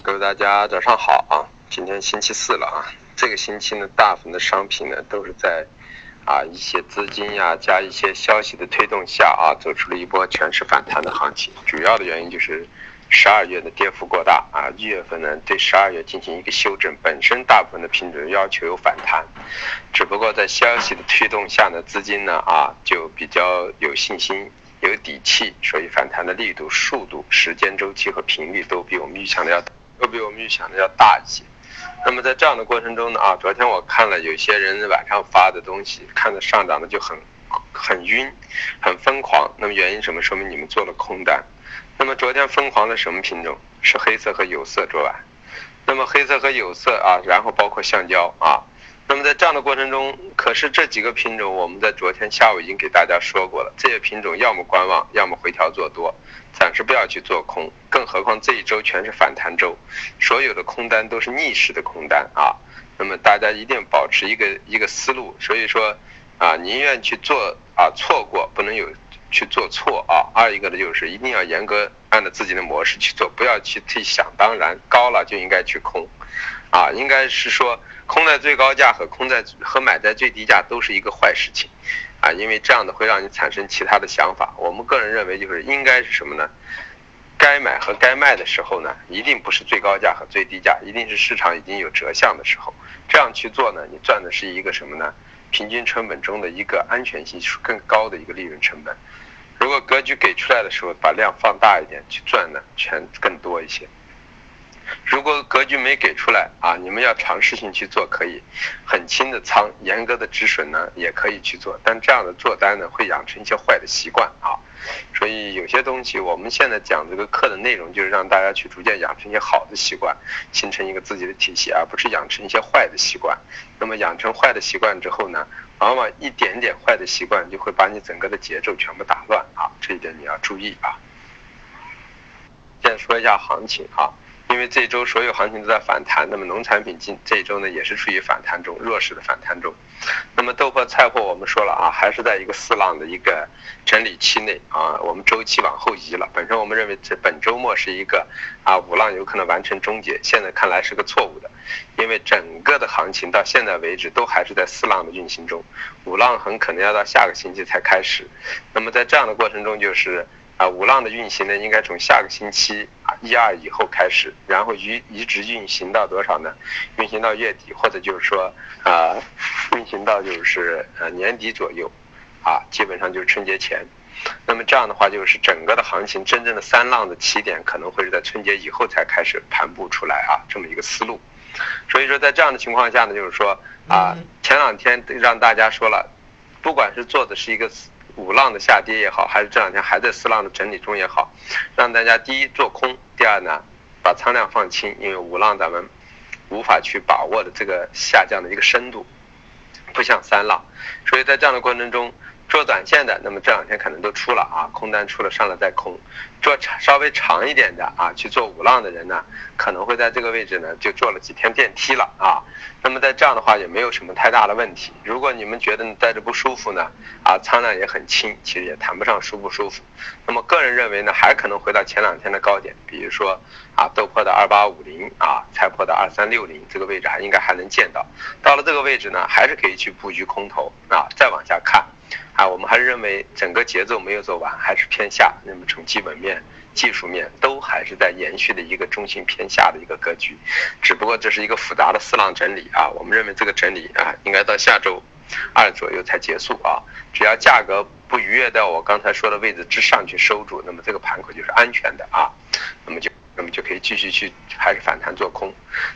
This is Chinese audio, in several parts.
各位大家早上好啊！今天星期四了啊，这个星期呢，大部分的商品呢都是在啊一些资金呀加一些消息的推动下啊，走出了一波全是反弹的行情。主要的原因就是十二月的跌幅过大啊，一月份呢对十二月进行一个修正，本身大部分的品种要求有反弹，只不过在消息的推动下呢，资金呢啊就比较有信心。有底气，所以反弹的力度、速度、时间周期和频率都比我们预想的要大会比我们预想的要大一些。那么在这样的过程中呢，啊，昨天我看了有些人晚上发的东西，看着上涨的就很很晕，很疯狂。那么原因什么？说明你们做了空单。那么昨天疯狂的什么品种？是黑色和有色。昨晚，那么黑色和有色啊，然后包括橡胶啊。那么在这样的过程中，可是这几个品种，我们在昨天下午已经给大家说过了。这些品种要么观望，要么回调做多，暂时不要去做空。更何况这一周全是反弹周，所有的空单都是逆势的空单啊。那么大家一定保持一个一个思路，所以说啊，宁愿去做啊错过，不能有去做错啊。二一个呢，就是一定要严格按照自己的模式去做，不要去去想当然，高了就应该去空。啊，应该是说空在最高价和空在和买在最低价都是一个坏事情，啊，因为这样的会让你产生其他的想法。我们个人认为就是应该是什么呢？该买和该卖的时候呢，一定不是最高价和最低价，一定是市场已经有折向的时候。这样去做呢，你赚的是一个什么呢？平均成本中的一个安全系数更高的一个利润成本。如果格局给出来的时候，把量放大一点去赚呢，钱更多一些。如果格局没给出来啊，你们要尝试性去做，可以很轻的仓，严格的止损呢，也可以去做。但这样的做单呢，会养成一些坏的习惯啊。所以有些东西，我们现在讲这个课的内容，就是让大家去逐渐养成一些好的习惯，形成一个自己的体系，而不是养成一些坏的习惯。那么养成坏的习惯之后呢，往往一点点坏的习惯就会把你整个的节奏全部打乱啊。这一点你要注意啊。先说一下行情啊。因为这周所有行情都在反弹，那么农产品今这周呢也是处于反弹中，弱势的反弹中。那么豆粕、菜粕我们说了啊，还是在一个四浪的一个整理期内啊，我们周期往后移了。本身我们认为这本周末是一个啊五浪有可能完成终结，现在看来是个错误的，因为整个的行情到现在为止都还是在四浪的运行中，五浪很可能要到下个星期才开始。那么在这样的过程中就是。啊，五浪的运行呢，应该从下个星期一二以后开始，然后一一直运行到多少呢？运行到月底，或者就是说啊，运行到就是呃年底左右，啊，基本上就是春节前。那么这样的话，就是整个的行情真正的三浪的起点可能会是在春节以后才开始盘布出来啊，这么一个思路。所以说，在这样的情况下呢，就是说啊，前两天让大家说了，不管是做的是一个。五浪的下跌也好，还是这两天还在四浪的整理中也好，让大家第一做空，第二呢把仓量放轻，因为五浪咱们无法去把握的这个下降的一个深度，不像三浪，所以在这样的过程中。做短线的，那么这两天可能都出了啊，空单出了，上了再空。做长稍微长一点的啊，去做五浪的人呢，可能会在这个位置呢就坐了几天电梯了啊。那么在这样的话也没有什么太大的问题。如果你们觉得你待着不舒服呢，啊，仓量也很轻，其实也谈不上舒不舒服。那么个人认为呢，还可能回到前两天的高点，比如说啊，豆粕的二八五零啊，菜粕的二三六零这个位置还应该还能见到。到了这个位置呢，还是可以去布局空头啊，再往下看。啊，我们还是认为整个节奏没有走完，还是偏下。那么从基本面、技术面都还是在延续的一个中性偏下的一个格局，只不过这是一个复杂的四浪整理啊。我们认为这个整理啊，应该到下周二左右才结束啊。只要价格不逾越到我刚才说的位置之上去收住，那么这个盘口就是安全的啊。那么就那么就可以继续去还是反弹做空。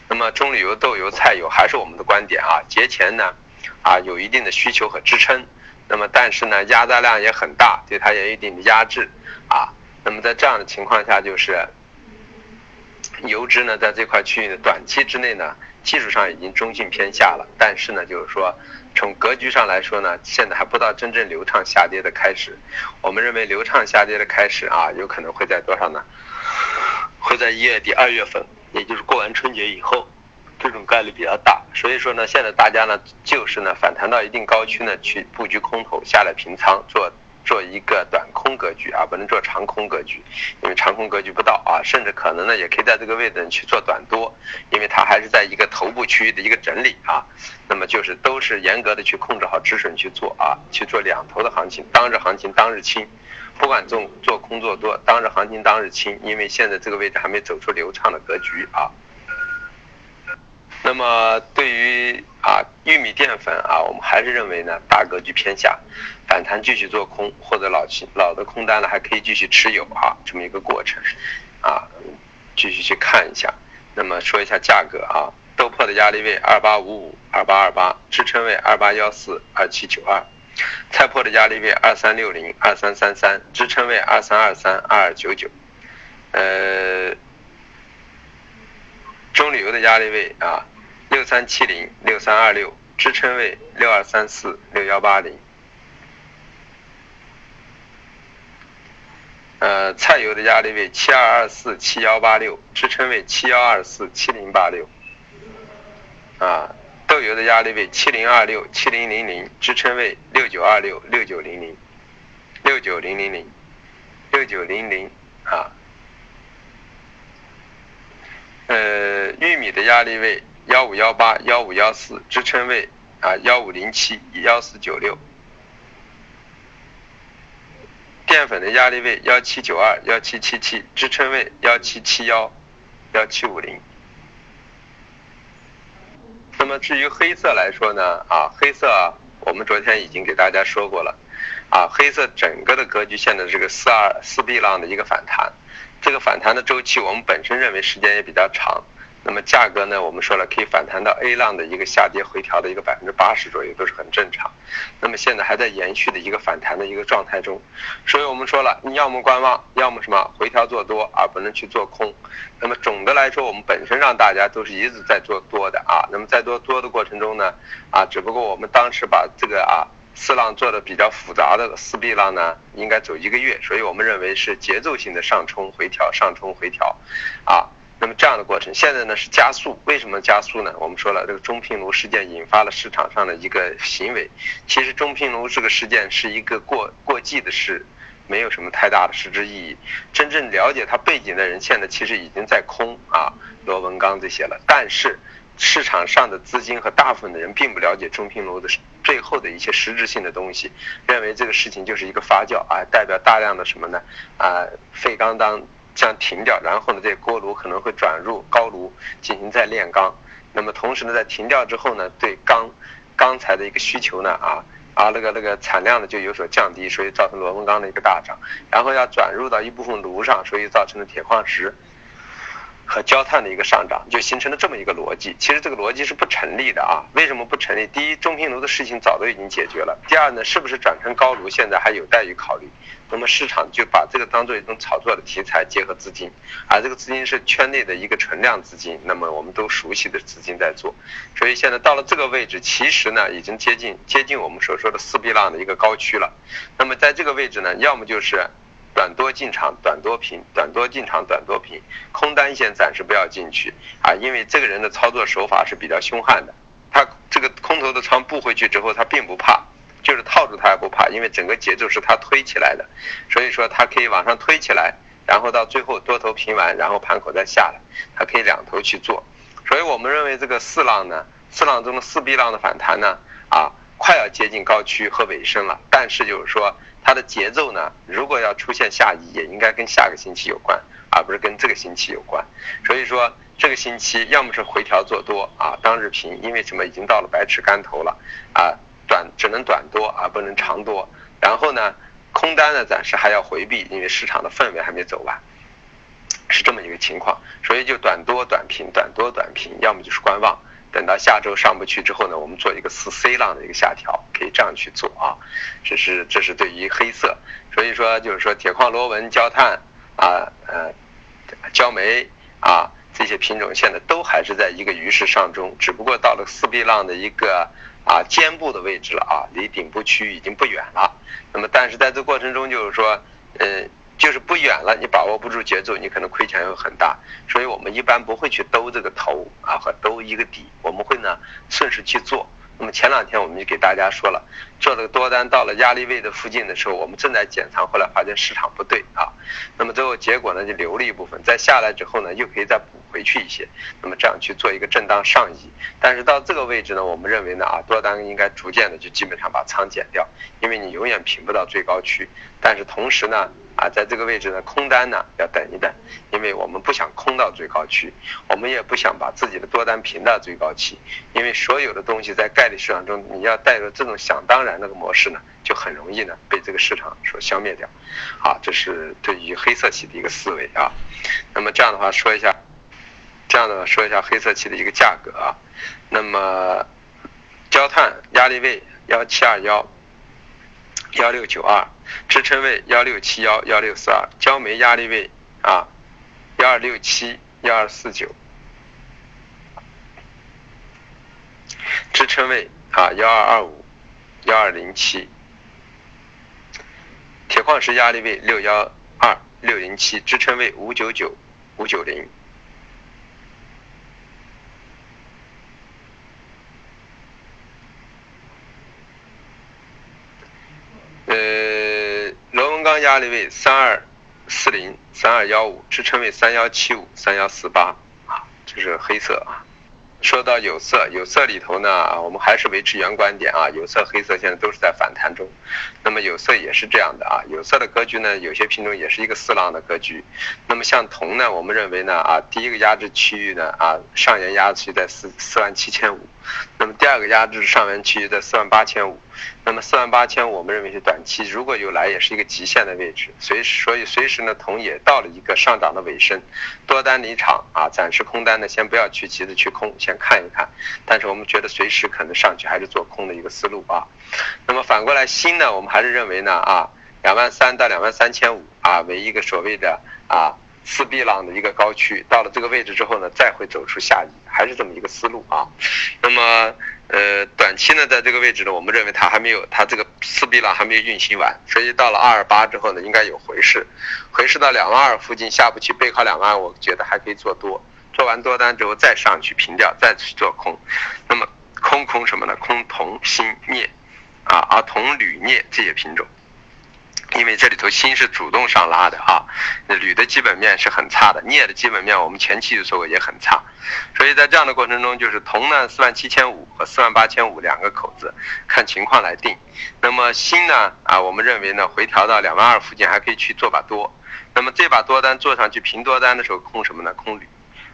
那么棕榈油、豆油、菜油还是我们的观点啊。节前呢，啊有一定的需求和支撑。那么，但是呢，压榨量也很大，对它也有一定的压制啊。那么在这样的情况下，就是油脂呢，在这块区域的短期之内呢，技术上已经中性偏下了。但是呢，就是说从格局上来说呢，现在还不到真正流畅下跌的开始。我们认为流畅下跌的开始啊，有可能会在多少呢？会在一月底、二月份，也就是过完春节以后。这种概率比较大，所以说呢，现在大家呢就是呢反弹到一定高区呢去布局空头下来平仓做做一个短空格局啊，不能做长空格局，因为长空格局不到啊，甚至可能呢也可以在这个位置去做短多，因为它还是在一个头部区域的一个整理啊。那么就是都是严格的去控制好止损去做啊，去做两头的行情，当日行情当日清，不管做做空做多，当日行情当日清，因为现在这个位置还没走出流畅的格局啊。那么对于啊玉米淀粉啊，我们还是认为呢大格局偏下，反弹继续做空，或者老期老的空单呢还可以继续持有啊，这么一个过程，啊，继续去看一下。那么说一下价格啊，豆粕的压力位二八五五二八二八，支撑位二八幺四二七九二，菜粕的压力位二三六零二三三三，支撑位二三二三二二九九，呃，油的压力位啊。六三七零六三二六支撑位六二三四六幺八零，呃，菜油的压力位七二二四七幺八六支撑位七幺二四七零八六，啊，豆油的压力位七零二六七零零零支撑位六九二六六九零零六九零零零六九零零啊，呃，玉米的压力位。幺五幺八幺五幺四支撑位啊幺五零七幺四九六，淀粉的压力位幺七九二幺七七七支撑位幺七七幺幺七五零。那么至于黑色来说呢啊黑色我们昨天已经给大家说过了啊黑色整个的格局现在这个四二四 B 浪的一个反弹，这个反弹的周期我们本身认为时间也比较长。那么价格呢？我们说了，可以反弹到 A 浪的一个下跌回调的一个百分之八十左右，都是很正常。那么现在还在延续的一个反弹的一个状态中，所以我们说了，你要么观望，要么什么回调做多，而不能去做空。那么总的来说，我们本身让大家都是一直在做多的啊。那么在做多的过程中呢，啊，只不过我们当时把这个啊四浪做的比较复杂的四 B 浪呢，应该走一个月，所以我们认为是节奏性的上冲回调，上冲回调，啊。那么这样的过程，现在呢是加速，为什么加速呢？我们说了，这个中聘炉事件引发了市场上的一个行为。其实中聘炉这个事件是一个过过季的事，没有什么太大的实质意义。真正了解它背景的人，现在其实已经在空啊，螺纹钢这些了。但是市场上的资金和大部分的人并不了解中平炉的最后的一些实质性的东西，认为这个事情就是一个发酵啊，代表大量的什么呢？啊，废钢当。将停掉，然后呢，这锅炉可能会转入高炉进行再炼钢。那么同时呢，在停掉之后呢，对钢钢材的一个需求呢，啊啊那个那个产量呢就有所降低，所以造成螺纹钢的一个大涨。然后要转入到一部分炉上，所以造成了铁矿石。和焦炭的一个上涨，就形成了这么一个逻辑。其实这个逻辑是不成立的啊！为什么不成立？第一，中平炉的事情早都已经解决了。第二呢，是不是转成高炉，现在还有待于考虑。那么市场就把这个当做一种炒作的题材，结合资金，而这个资金是圈内的一个存量资金，那么我们都熟悉的资金在做。所以现在到了这个位置，其实呢，已经接近接近我们所说的四 B 浪的一个高区了。那么在这个位置呢，要么就是。短多进场，短多平，短多进场，短多平，空单线暂时不要进去啊，因为这个人的操作手法是比较凶悍的，他这个空头的仓布回去之后，他并不怕，就是套住他也不怕，因为整个节奏是他推起来的，所以说他可以往上推起来，然后到最后多头平完，然后盘口再下来，他可以两头去做，所以我们认为这个四浪呢，四浪中的四 B 浪的反弹呢，快要接近高区和尾声了，但是就是说。它的节奏呢，如果要出现下移，也应该跟下个星期有关，而不是跟这个星期有关。所以说，这个星期要么是回调做多啊，当日平，因为什么已经到了百尺竿头了啊，短只能短多而不能长多。然后呢，空单呢暂时还要回避，因为市场的氛围还没走完，是这么一个情况。所以就短多短平，短多短平，要么就是观望。等到下周上不去之后呢，我们做一个四 C 浪的一个下调，可以这样去做啊。这是这是对于黑色，所以说就是说铁矿螺纹、焦炭啊、呃、焦煤啊这些品种现在都还是在一个鱼市上中，只不过到了四 B 浪的一个啊肩部的位置了啊，离顶部区域已经不远了。那么但是在这过程中就是说，呃。就是不远了，你把握不住节奏，你可能亏钱会很大。所以我们一般不会去兜这个头啊和兜一个底，我们会呢顺势去做，那么前两天我们就给大家说了，做了个多单到了压力位的附近的时候，我们正在减仓，后来发现市场不对啊，那么最后结果呢就留了一部分，再下来之后呢又可以再补回去一些，那么这样去做一个震荡上移。但是到这个位置呢，我们认为呢啊多单应该逐渐的就基本上把仓减掉，因为你永远平不到最高区。但是同时呢。啊，在这个位置呢，空单呢要等一等，因为我们不想空到最高区，我们也不想把自己的多单平到最高期，因为所有的东西在概率市场中，你要带着这种想当然那个模式呢，就很容易呢被这个市场所消灭掉。好，这是对于黑色系的一个思维啊。那么这样的话说一下，这样的说一下黑色期的一个价格啊。那么焦炭压力位幺七二幺。幺六九二，支撑位幺六七幺幺六四二，焦煤压力位啊幺二六七幺二四九，支撑位啊幺二二五幺二零七，铁矿石压力位六幺二六零七，支撑位五九九五九零。呃，压力位三二四零三二幺五，支撑位三幺七五三幺四八啊，这是黑色啊。说到有色，有色里头呢，我们还是维持原观点啊，有色、黑色现在都是在反弹中。那么有色也是这样的啊，有色的格局呢，有些品种也是一个四浪的格局。那么像铜呢，我们认为呢啊，第一个压制区域呢啊，上沿压制区在四四万七千五，那么第二个压制上沿区域在四万八千五。那么四万八千，我们认为是短期，如果有来也是一个极限的位置，随时所以随时呢，铜也到了一个上涨的尾声，多单离场啊，暂时空单呢先不要去急着去空，先看一看。但是我们觉得随时可能上去还是做空的一个思路啊。那么反过来锌呢，我们还是认为呢啊，两万三到两万三千五啊为一个所谓的啊四 B 浪的一个高区，到了这个位置之后呢，再会走出下移，还是这么一个思路啊。那么。呃，短期呢，在这个位置呢，我们认为它还没有，它这个四 B 浪还没有运行完，所以到了二二八之后呢，应该有回势，回势到两万二附近下不去，背靠两万二，我觉得还可以做多，做完多单之后再上去平掉，再去做空，那么空空什么呢？空铜、锌、镍，啊，而铜、铝、镍这些品种。因为这里头锌是主动上拉的啊，铝的基本面是很差的，镍的基本面我们前期就说过也很差，所以在这样的过程中，就是铜呢四万七千五和四万八千五两个口子，看情况来定。那么锌呢啊，我们认为呢回调到两万二附近还可以去做把多，那么这把多单做上去平多单的时候空什么呢？空铝，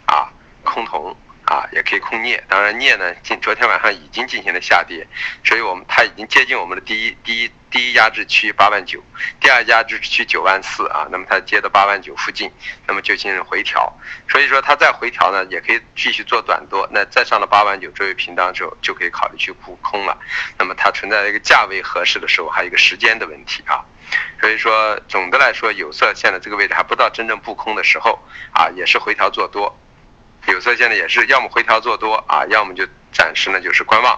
啊，空铜。啊，也可以空镍，当然镍呢，今昨天晚上已经进行了下跌，所以我们它已经接近我们的第一第一第一压制区八万九，第二压制区九万四啊，那么它接到八万九附近，那么就进行回调，所以说它再回调呢，也可以继续做短多，那再上了八万九作为平档之后，就可以考虑去沽空了，那么它存在一个价位合适的时候，还有一个时间的问题啊，所以说总的来说，有色现在这个位置还不到真正布空的时候啊，也是回调做多。有色现在也是要么回调做多啊，要么就暂时呢就是观望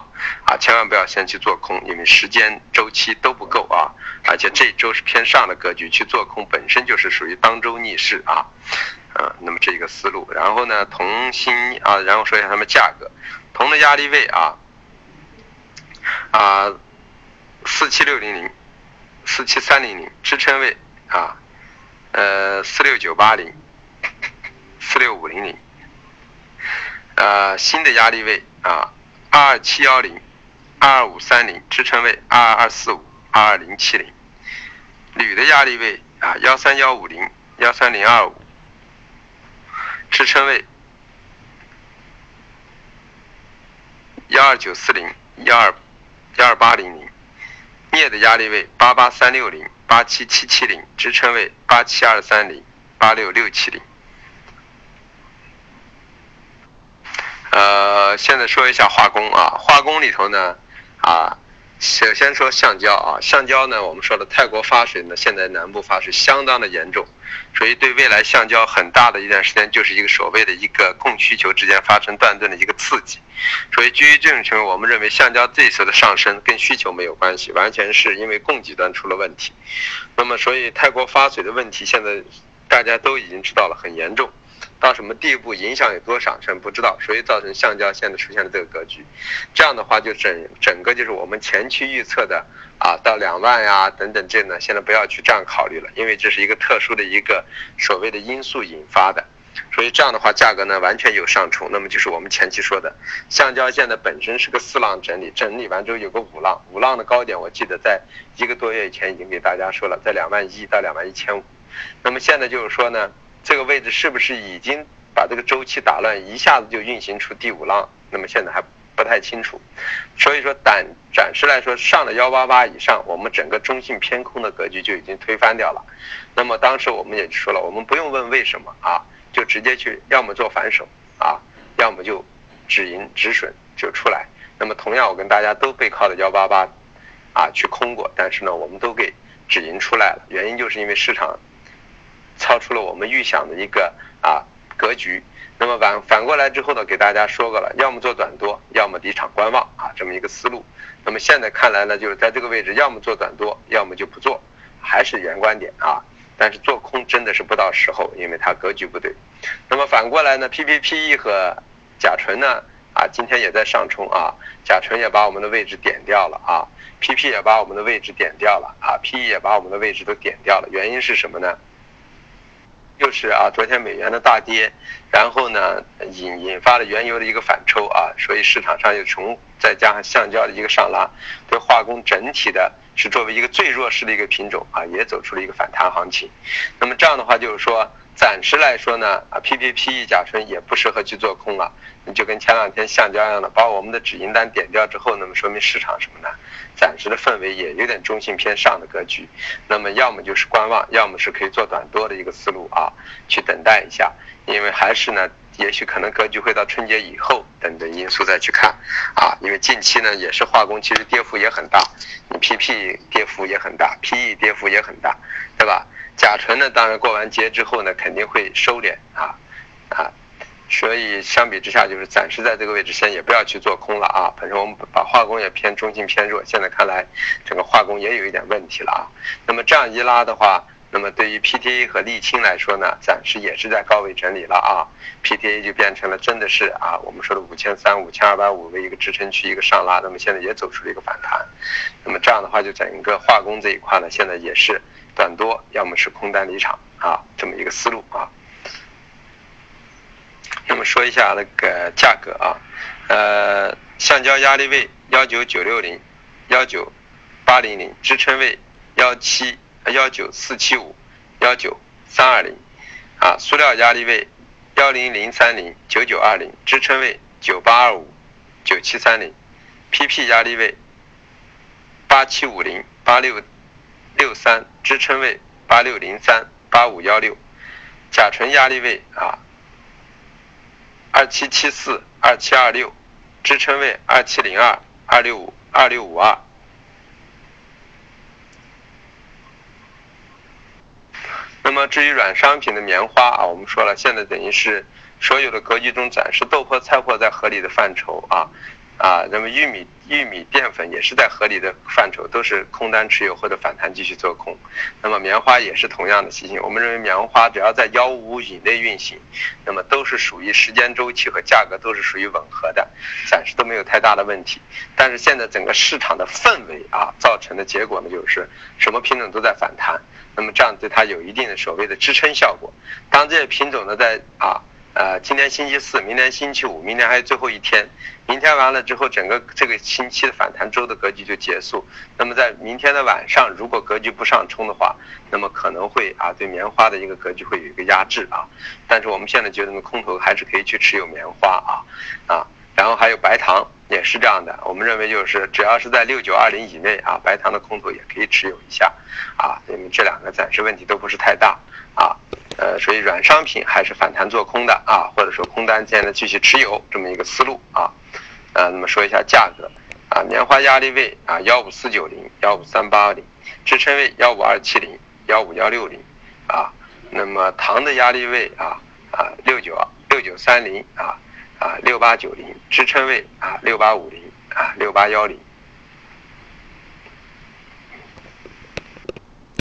啊，千万不要先去做空，因为时间周期都不够啊，而且这周是偏上的格局，去做空本身就是属于当周逆势啊，嗯，那么这个思路，然后呢，铜锌啊，然后说一下它们价格，铜的压力位啊啊四七六零零，四七三零零，支撑位啊呃四六九八零，四六五零零。呃，新的压力位啊，二二七幺零，二二五三零，支撑位二二二四五，二二零七零。铝的压力位啊，幺三幺五零，幺三零二五，支撑位幺二九四零，幺二幺二八零零。镍的压力位八八三六零，八七七七零，支撑位八七二三零，八六六七零。呃，现在说一下化工啊，化工里头呢，啊，首先说橡胶啊，橡胶呢，我们说的泰国发水呢，现在南部发水相当的严重，所以对未来橡胶很大的一段时间就是一个所谓的一个供需求之间发生断顿的一个刺激，所以基于这种情况，我们认为橡胶这次的上升跟需求没有关系，完全是因为供给端出了问题，那么所以泰国发水的问题现在大家都已经知道了很严重。到什么地步，影响有多少，咱不知道，所以造成橡胶现在出现了这个格局。这样的话，就整整个就是我们前期预测的啊，到两万呀等等这呢，现在不要去这样考虑了，因为这是一个特殊的一个所谓的因素引发的。所以这样的话，价格呢完全有上冲。那么就是我们前期说的，橡胶现在本身是个四浪整理，整理完之后有个五浪，五浪的高点我记得在一个多月以前已经给大家说了，在两万一到两万一千五。那么现在就是说呢，这个位置是不是已经把这个周期打乱，一下子就运行出第五浪？那么现在还不太清楚。所以说，暂暂时来说，上了幺八八以上，我们整个中性偏空的格局就已经推翻掉了。那么当时我们也说了，我们不用问为什么啊。就直接去，要么做反手啊，要么就止盈止损就出来。那么同样，我跟大家都背靠的幺八八啊去空过，但是呢，我们都给止盈出来了。原因就是因为市场超出了我们预想的一个啊格局。那么反反过来之后呢，给大家说过了，要么做短多，要么离场观望啊，这么一个思路。那么现在看来呢，就是在这个位置，要么做短多，要么就不做，还是原观点啊。但是做空真的是不到时候，因为它格局不对。那么反过来呢，PPPE 和甲醇呢，啊，今天也在上冲啊，甲醇也把我们的位置点掉了啊，PP 也把我们的位置点掉了啊，PE 也把我们的位置都点掉了。原因是什么呢？又是啊，昨天美元的大跌，然后呢引引发了原油的一个反抽啊，所以市场上又从再加上橡胶的一个上拉，对化工整体的。是作为一个最弱势的一个品种啊，也走出了一个反弹行情。那么这样的话，就是说暂时来说呢，啊，PPPE 甲醇也不适合去做空了。你就跟前两天橡胶一样的，把我们的止盈单点掉之后，那么说明市场什么呢？暂时的氛围也有点中性偏上的格局。那么要么就是观望，要么是可以做短多的一个思路啊，去等待一下。因为还是呢。也许可能格局会到春节以后等等因素再去看，啊，因为近期呢也是化工，其实跌幅也很大，你 PP 跌幅也很大，PE 跌幅也很大，对吧？甲醇呢，当然过完节之后呢肯定会收敛啊，啊，所以相比之下就是暂时在这个位置先也不要去做空了啊。本身我们把化工也偏中性偏弱，现在看来整个化工也有一点问题了啊。那么这样一拉的话。那么对于 PTA 和沥青来说呢，暂时也是在高位整理了啊，PTA 就变成了真的是啊，我们说的五千三、五千二百五为一个支撑区一个上拉，那么现在也走出了一个反弹，那么这样的话就整个化工这一块呢，现在也是短多，要么是空单离场啊，这么一个思路啊。那么说一下那个价格啊，呃，橡胶压力位幺九九六零、幺九八零零，支撑位幺七。幺九四七五，幺九三二零，啊，塑料压力位幺零零三零九九二零，支撑位九八二五九七三零，PP 压力位八七五零八六六三，支撑位八六零三八五幺六，甲醇压力位啊二七七四二七二六，支撑位二七零二二六五二六五二。那么至于软商品的棉花啊，我们说了，现在等于是所有的格局中暂时豆粕、菜粕在合理的范畴啊，啊，那么玉米、玉米淀粉也是在合理的范畴，都是空单持有或者反弹继续做空。那么棉花也是同样的情形，我们认为棉花只要在幺五五以内运行，那么都是属于时间周期和价格都是属于吻合的，暂时都没有太大的问题。但是现在整个市场的氛围啊，造成的结果呢，就是什么品种都在反弹。那么这样对它有一定的所谓的支撑效果。当这些品种呢在啊呃今天星期四，明天星期五，明天还有最后一天，明天完了之后，整个这个星期的反弹周的格局就结束。那么在明天的晚上，如果格局不上冲的话，那么可能会啊对棉花的一个格局会有一个压制啊。但是我们现在觉得呢，空头还是可以去持有棉花啊啊，然后还有白糖。也是这样的，我们认为就是只要是在六九二零以内啊，白糖的空头也可以持有一下，啊，因为这两个暂时问题都不是太大啊，呃，所以软商品还是反弹做空的啊，或者说空单现在继续持有这么一个思路啊，呃，那么说一下价格啊，棉花压力位啊幺五四九零幺五三八零，支撑位幺五二七零幺五幺六零啊，那么糖的压力位啊啊六九六九三零啊。啊，六八九零支撑位啊，六八五零啊，六八幺零。